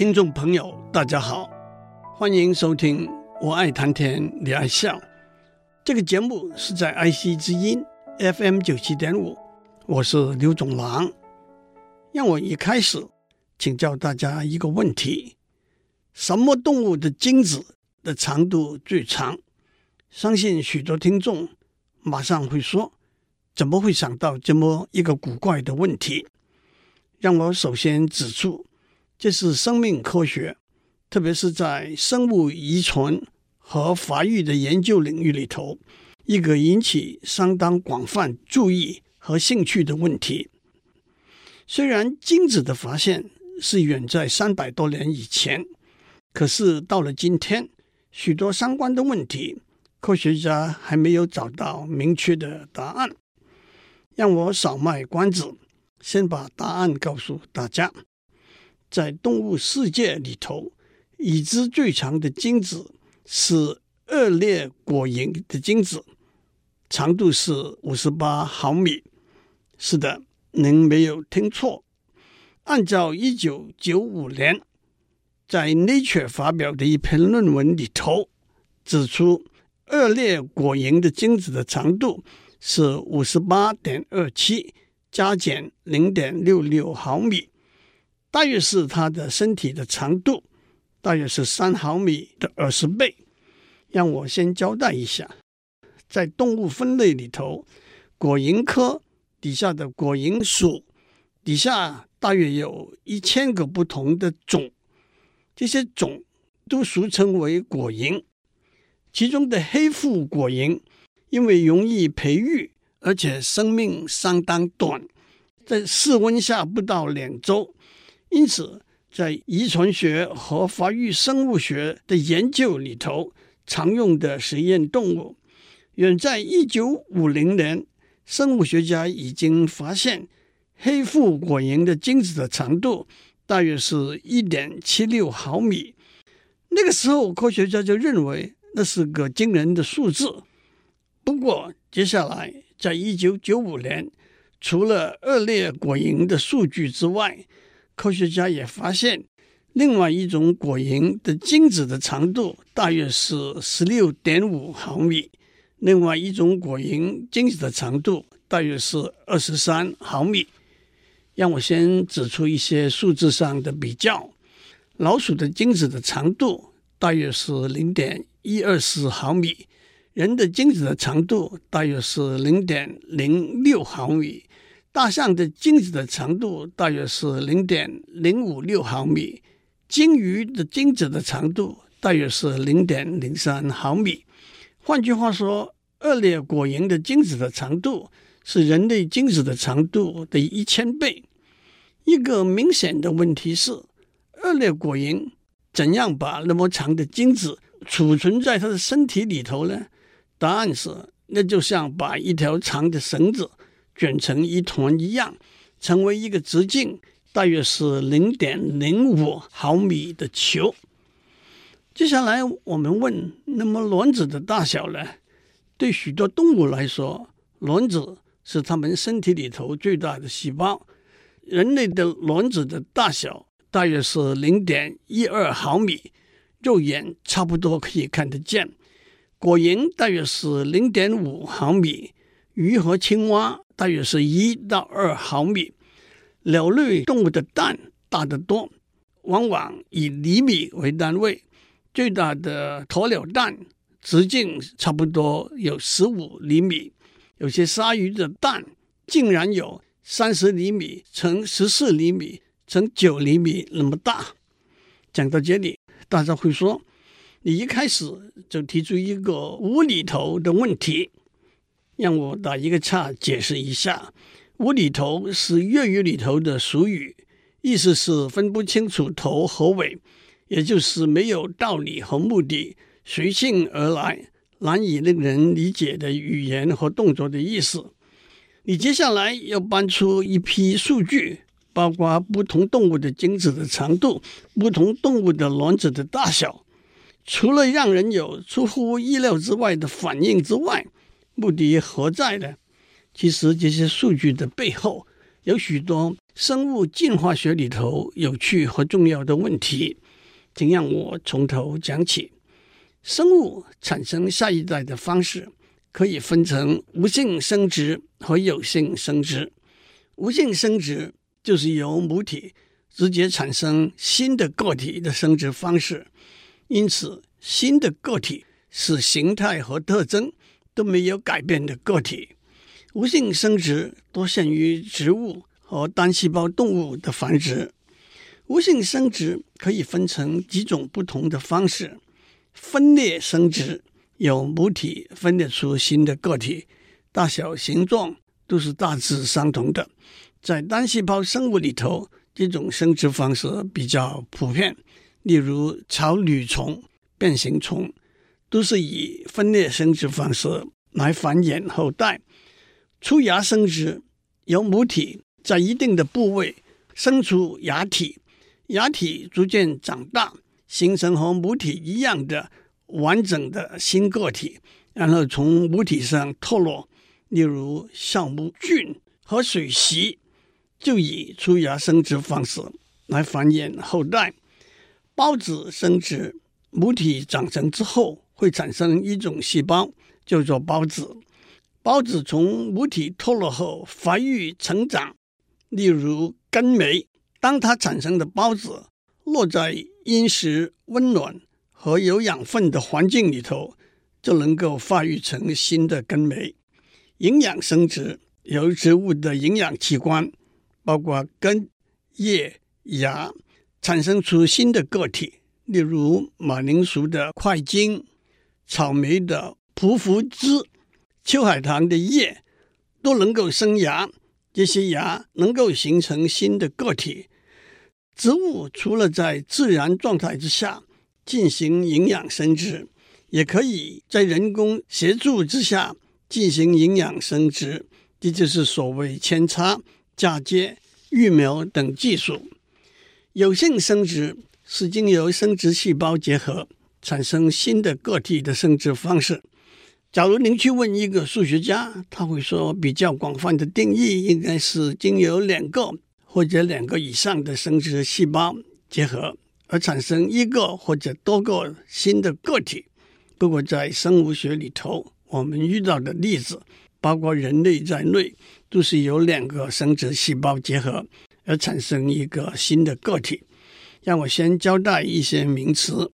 听众朋友，大家好，欢迎收听《我爱谈天你爱笑》这个节目，是在 I C 之音 FM 九七点五，我是刘总郎。让我一开始请教大家一个问题：什么动物的精子的长度最长？相信许多听众马上会说：怎么会想到这么一个古怪的问题？让我首先指出，这是生命科学，特别是在生物遗传和发育的研究领域里头，一个引起相当广泛注意和兴趣的问题。虽然精子的发现是远在三百多年以前，可是到了今天，许多相关的问题，科学家还没有找到明确的答案。让我少卖关子，先把答案告诉大家。在动物世界里头，已知最长的精子是二裂果蝇的精子，长度是五十八毫米。是的。您没有听错，按照一九九五年在《Nature》发表的一篇论文里头指出，二裂果蝇的精子的长度是五十八点二七加减零点六六毫米，大约是它的身体的长度，大约是三毫米的二十倍。让我先交代一下，在动物分类里头，果蝇科。底下的果蝇属底下大约有一千个不同的种，这些种都俗称为果蝇。其中的黑腹果蝇因为容易培育，而且生命相当短，在室温下不到两周，因此在遗传学和发育生物学的研究里头，常用的实验动物，远在一九五零年。生物学家已经发现，黑腹果蝇的精子的长度大约是一点七六毫米。那个时候，科学家就认为那是个惊人的数字。不过，接下来在一九九五年，除了顎裂果蝇的数据之外，科学家也发现另外一种果蝇的精子的长度大约是十六点五毫米。另外一种果蝇精子的长度大约是二十三毫米。让我先指出一些数字上的比较：老鼠的精子的长度大约是零点一二四毫米，人的精子的长度大约是零点零六毫米，大象的精子的长度大约是零点零五六毫米，鲸鱼的精子的长度大约是零点零三毫米。换句话说，顎裂果蝇的精子的长度是人类精子的长度的一千倍。一个明显的问题是，顎裂果蝇怎样把那么长的精子储存在它的身体里头呢？答案是，那就像把一条长的绳子卷成一团一样，成为一个直径大约是零点零五毫米的球。接下来我们问：那么卵子的大小呢？对许多动物来说，卵子是它们身体里头最大的细胞。人类的卵子的大小大约是零点一二毫米，肉眼差不多可以看得见。果蝇大约是零点五毫米，鱼和青蛙大约是一到二毫米。鸟类动物的蛋大得多，往往以厘米为单位。最大的鸵鸟蛋直径差不多有十五厘米，有些鲨鱼的蛋竟然有三十厘米乘十四厘米乘九厘米那么大。讲到这里，大家会说，你一开始就提出一个无厘头的问题，让我打一个岔解释一下。无厘头是粤语里头的俗语，意思是分不清楚头和尾。也就是没有道理和目的，随性而来，难以令人理解的语言和动作的意思。你接下来要搬出一批数据，包括不同动物的精子的长度、不同动物的卵子的大小，除了让人有出乎意料之外的反应之外，目的何在呢？其实这些数据的背后有许多生物进化学里头有趣和重要的问题，请让我从头讲起。生物产生下一代的方式可以分成无性生殖和有性生殖。无性生殖就是由母体直接产生新的个体的生殖方式，因此新的个体是形态和特征都没有改变的个体。无性生殖多见于植物和单细胞动物的繁殖。无性生殖可以分成几种不同的方式：分裂生殖，由母体分裂出新的个体，大小、形状都是大致相同的。在单细胞生物里头，这种生殖方式比较普遍，例如草履虫、变形虫，都是以分裂生殖方式来繁衍后代。出芽生殖，由母体在一定的部位生出芽体，芽体逐渐长大，形成和母体一样的完整的新个体，然后从母体上脱落。例如酵母菌和水螅，就以出芽生殖方式来繁衍后代。孢子生殖，母体长成之后会产生一种细胞，叫做孢子。孢子从母体脱落后发育成长，例如根霉。当它产生的孢子落在殷实、温暖和有养分的环境里头，就能够发育成新的根霉。营养生殖，由植物的营养器官，包括根、叶、芽，产生出新的个体，例如马铃薯的块茎、草莓的匍匐枝。秋海棠的叶都能够生芽，这些芽能够形成新的个体。植物除了在自然状态之下进行营养生殖，也可以在人工协助之下进行营养生殖，这就是所谓扦插、嫁接、育苗等技术。有性生殖是经由生殖细胞结合产生新的个体的生殖方式。假如您去问一个数学家，他会说，比较广泛的定义应该是经由两个或者两个以上的生殖细胞结合而产生一个或者多个新的个体。不过，在生物学里头，我们遇到的例子，包括人类在内，都是由两个生殖细胞结合而产生一个新的个体。让我先交代一些名词，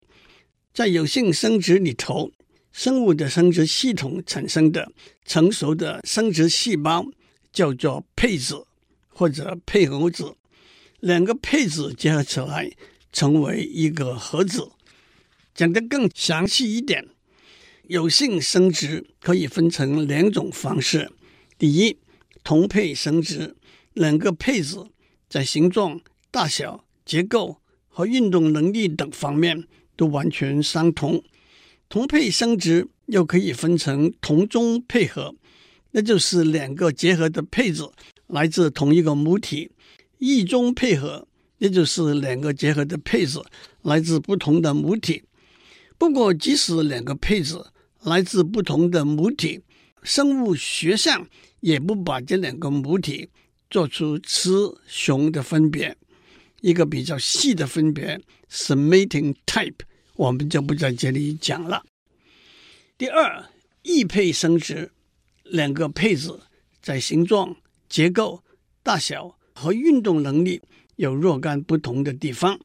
在有性生殖里头。生物的生殖系统产生的成熟的生殖细胞叫做配子或者配偶子，两个配子结合起来成为一个合子。讲得更详细一点，有性生殖可以分成两种方式：第一，同配生殖，两个配子在形状、大小、结构和运动能力等方面都完全相同。同配生殖又可以分成同宗配合，那就是两个结合的配子来自同一个母体；异宗配合，也就是两个结合的配子来自不同的母体。不过，即使两个配子来自不同的母体，生物学上也不把这两个母体做出雌雄的分别。一个比较细的分别是 mating type。我们就不在这里讲了。第二，异配生殖，两个配子在形状、结构、大小和运动能力有若干不同的地方。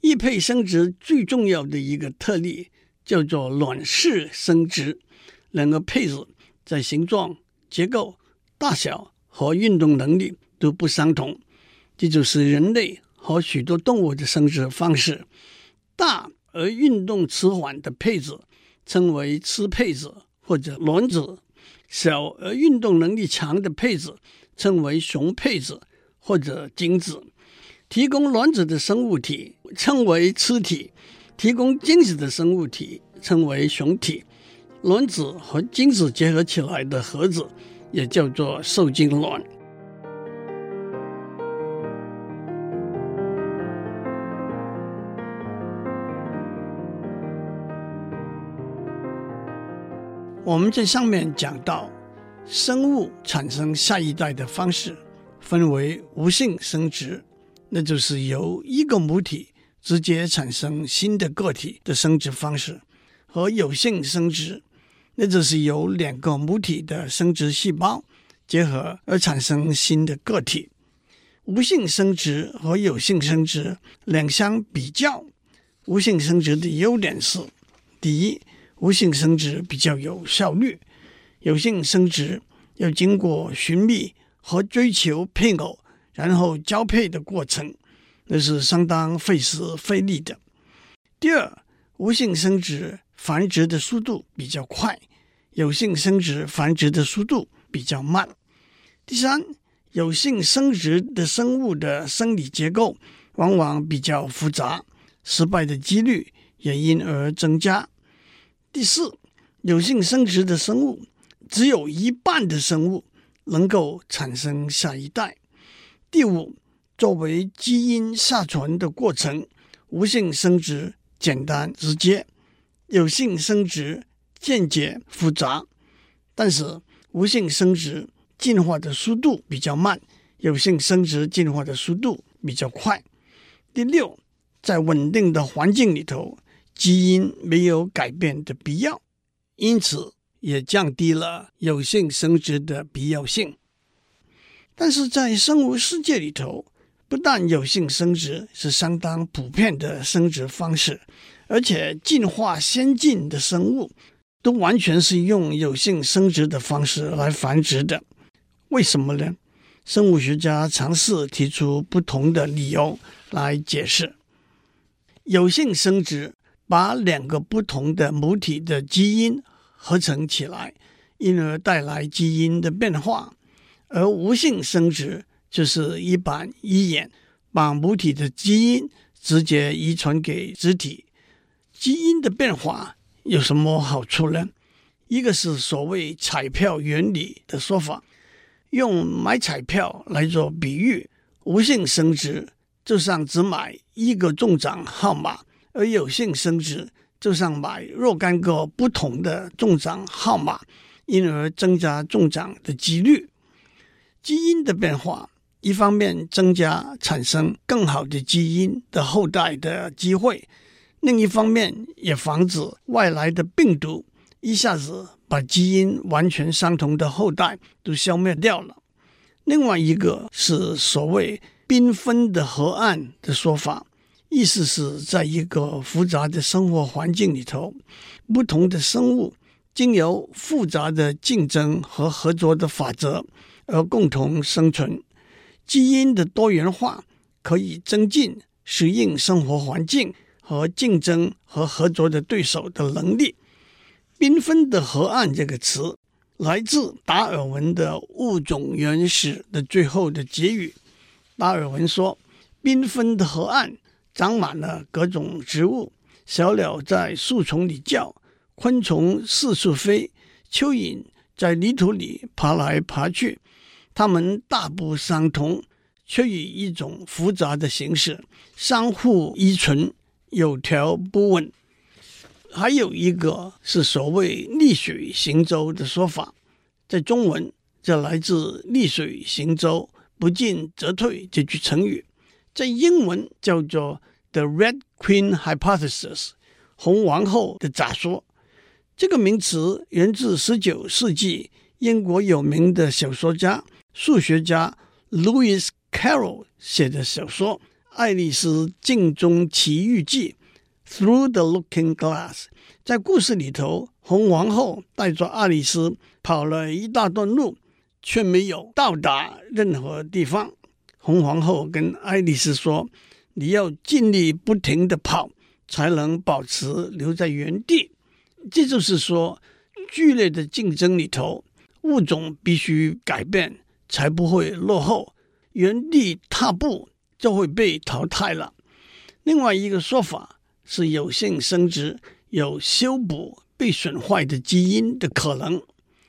异配生殖最重要的一个特例叫做卵式生殖，两个配子在形状、结构、大小和运动能力都不相同。这就是人类和许多动物的生殖方式。大而运动迟缓的配子称为雌配子或者卵子，小而运动能力强的配子称为雄配子或者精子。提供卵子的生物体称为雌体，提供精子的生物体称为雄体。卵子和精子结合起来的合子也叫做受精卵。我们在上面讲到，生物产生下一代的方式分为无性生殖，那就是由一个母体直接产生新的个体的生殖方式，和有性生殖，那就是由两个母体的生殖细胞结合而产生新的个体。无性生殖和有性生殖两相比较，无性生殖的优点是：第一，无性生殖比较有效率；有性生殖要经过寻觅和追求配偶，然后交配的过程，那是相当费时费力的。第二，无性生殖繁殖的速度比较快，有性生殖繁殖的速度比较慢。第三。有性生殖的生物的生理结构往往比较复杂，失败的几率也因而增加。第四，有性生殖的生物只有一半的生物能够产生下一代。第五，作为基因下传的过程，无性生殖简单直接，有性生殖间接复杂，但是无性生殖。进化的速度比较慢，有性生殖进化的速度比较快。第六，在稳定的环境里头，基因没有改变的必要，因此也降低了有性生殖的必要性。但是在生物世界里头，不但有性生殖是相当普遍的生殖方式，而且进化先进的生物都完全是用有性生殖的方式来繁殖的。为什么呢？生物学家尝试提出不同的理由来解释。有性生殖把两个不同的母体的基因合成起来，因而带来基因的变化；而无性生殖就是一板一眼，把母体的基因直接遗传给子体。基因的变化有什么好处呢？一个是所谓彩票原理的说法。用买彩票来做比喻，无性生殖就像只买一个中奖号码，而有性生殖就像买若干个不同的中奖号码，因而增加中奖的几率。基因的变化，一方面增加产生更好的基因的后代的机会，另一方面也防止外来的病毒一下子。把基因完全相同的后代都消灭掉了。另外一个是所谓缤纷的河岸的说法，意思是在一个复杂的生活环境里头，不同的生物经由复杂的竞争和合作的法则而共同生存。基因的多元化可以增进适应生活环境和竞争和合作的对手的能力。缤纷的河岸这个词来自达尔文的《物种原始》的最后的结语。达尔文说：“缤纷的河岸长满了各种植物，小鸟在树丛里叫，昆虫四处飞，蚯蚓在泥土里爬来爬去。它们大不相同，却以一种复杂的形式相互依存，有条不紊。”还有一个是所谓“逆水行舟”的说法，在中文这来自“逆水行舟，不进则退”这句成语，在英文叫做 “the Red Queen Hypothesis” 红王后的假说。这个名词源自十九世纪英国有名的小说家、数学家 Lewis Carroll 写的小说《爱丽丝镜中奇遇记》。Through the Looking Glass，在故事里头，红王后带着爱丽丝跑了一大段路，却没有到达任何地方。红皇后跟爱丽丝说：“你要尽力不停地跑，才能保持留在原地。”这就是说，剧烈的竞争里头，物种必须改变，才不会落后。原地踏步就会被淘汰了。另外一个说法。是有性生殖有修补被损坏的基因的可能。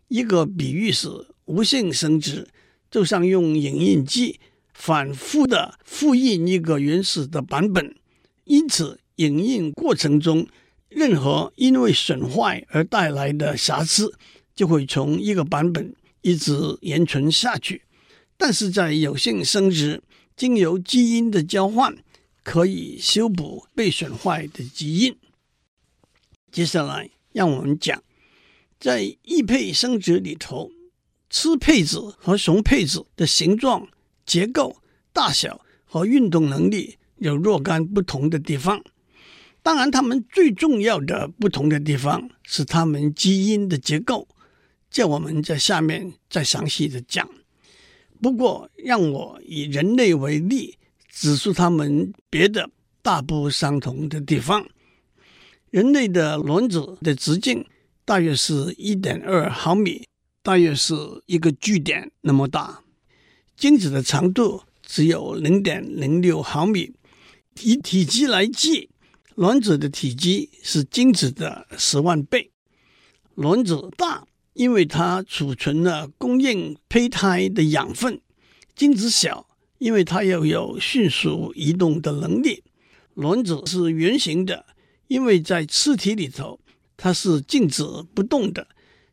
一个比喻是无性生殖，就像用影印机反复的复印一个原始的版本。因此，影印过程中任何因为损坏而带来的瑕疵，就会从一个版本一直延存下去。但是在有性生殖，经由基因的交换，可以修补被损坏的基因。接下来，让我们讲，在异配生殖里头，雌配子和雄配子的形状、结构、大小和运动能力有若干不同的地方。当然，它们最重要的不同的地方是它们基因的结构，这我们在下面再详细的讲。不过，让我以人类为例，指出它们别的大不相同的地方。人类的卵子的直径大约是一点二毫米，大约是一个据点那么大。精子的长度只有零点零六毫米，以体积来计。卵子的体积是精子的十万倍。卵子大，因为它储存了供应胚胎的养分；精子小，因为它要有迅速移动的能力。卵子是圆形的，因为在雌体里头，它是静止不动的。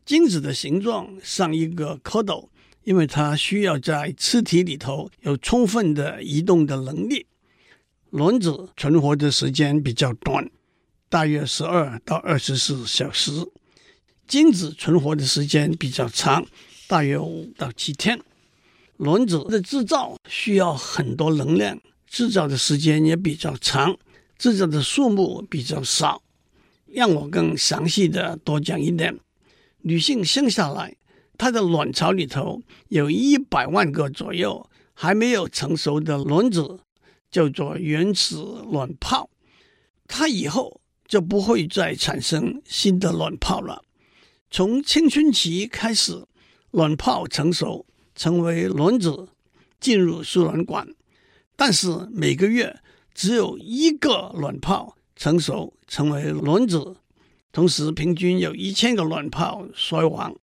精子的形状像一个蝌蚪，因为它需要在雌体里头有充分的移动的能力。卵子存活的时间比较短，大约十二到二十四小时；精子存活的时间比较长，大约五到七天。卵子的制造需要很多能量，制造的时间也比较长，制造的数目比较少。让我更详细的多讲一点：女性生下来，她的卵巢里头有一百万个左右还没有成熟的卵子。叫做原始卵泡，它以后就不会再产生新的卵泡了。从青春期开始，卵泡成熟，成为卵子，进入输卵管。但是每个月只有一个卵泡成熟，成为卵子，同时平均有一千个卵泡衰亡。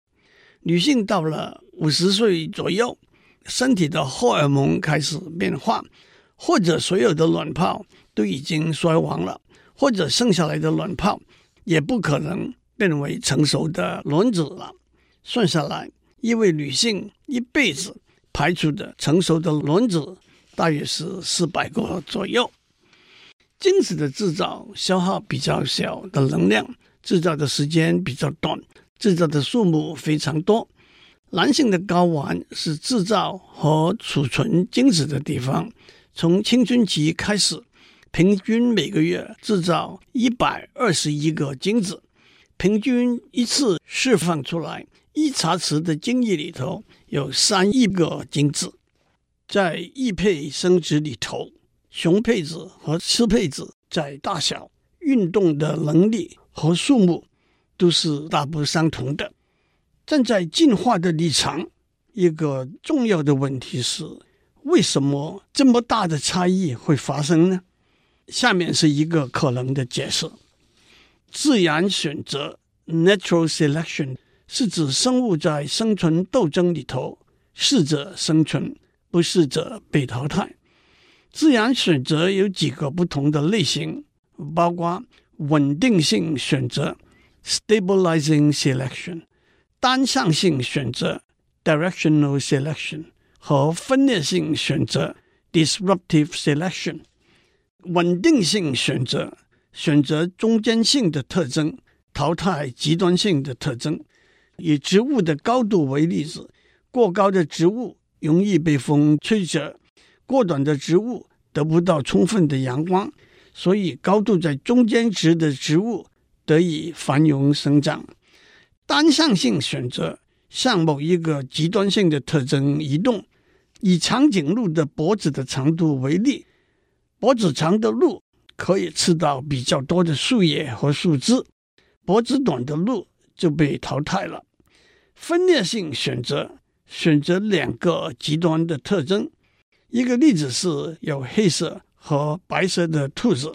女性到了五十岁左右，身体的荷尔蒙开始变化。或者所有的卵泡都已经衰亡了，或者剩下来的卵泡也不可能变为成熟的卵子了。算下来，一位女性一辈子排出的成熟的卵子大约是四百个左右。精子的制造消耗比较小的能量，制造的时间比较短，制造的数目非常多。男性的睾丸是制造和储存精子的地方。从青春期开始，平均每个月制造一百二十一个精子，平均一次释放出来一茶匙的精液里头有三亿个精子。在异配生殖里头，雄配子和雌配子在大小、运动的能力和数目都是大不相同的。站在进化的立场，一个重要的问题是。为什么这么大的差异会发生呢？下面是一个可能的解释：自然选择 （natural selection） 是指生物在生存斗争里头适者生存，不适者被淘汰。自然选择有几个不同的类型，包括稳定性选择 （stabilizing selection）、单向性选择 （directional selection）。和分裂性选择 （disruptive selection），稳定性选择选择中间性的特征，淘汰极端性的特征。以植物的高度为例子，过高的植物容易被风吹折，过短的植物得不到充分的阳光，所以高度在中间值的植物得以繁荣生长。单向性选择向某一个极端性的特征移动。以长颈鹿的脖子的长度为例，脖子长的鹿可以吃到比较多的树叶和树枝，脖子短的鹿就被淘汰了。分裂性选择选择两个极端的特征，一个例子是有黑色和白色的兔子，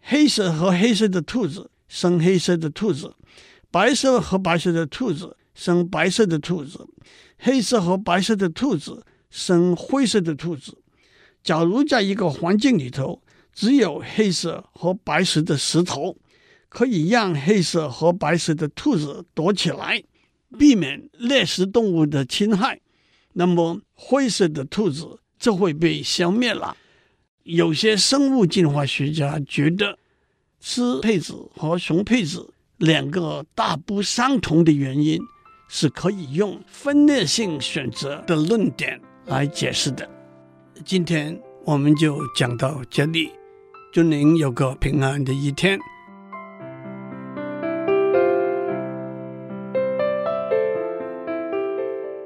黑色和黑色的兔子生黑色的兔子，白色和白色的兔子生白色的兔子，黑色和白色的兔子。生灰色的兔子。假如在一个环境里头只有黑色和白色的石头，可以让黑色和白色的兔子躲起来，避免猎食动物的侵害。那么灰色的兔子就会被消灭了。有些生物进化学家觉得，狮配子和熊配子两个大不相同的原因，是可以用分裂性选择的论点来解释的。今天我们就讲到这里，祝您有个平安的一天。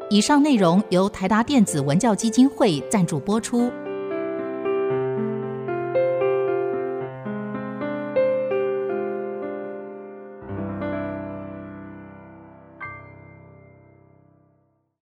以上内容由台达电子文教基金会赞助播出。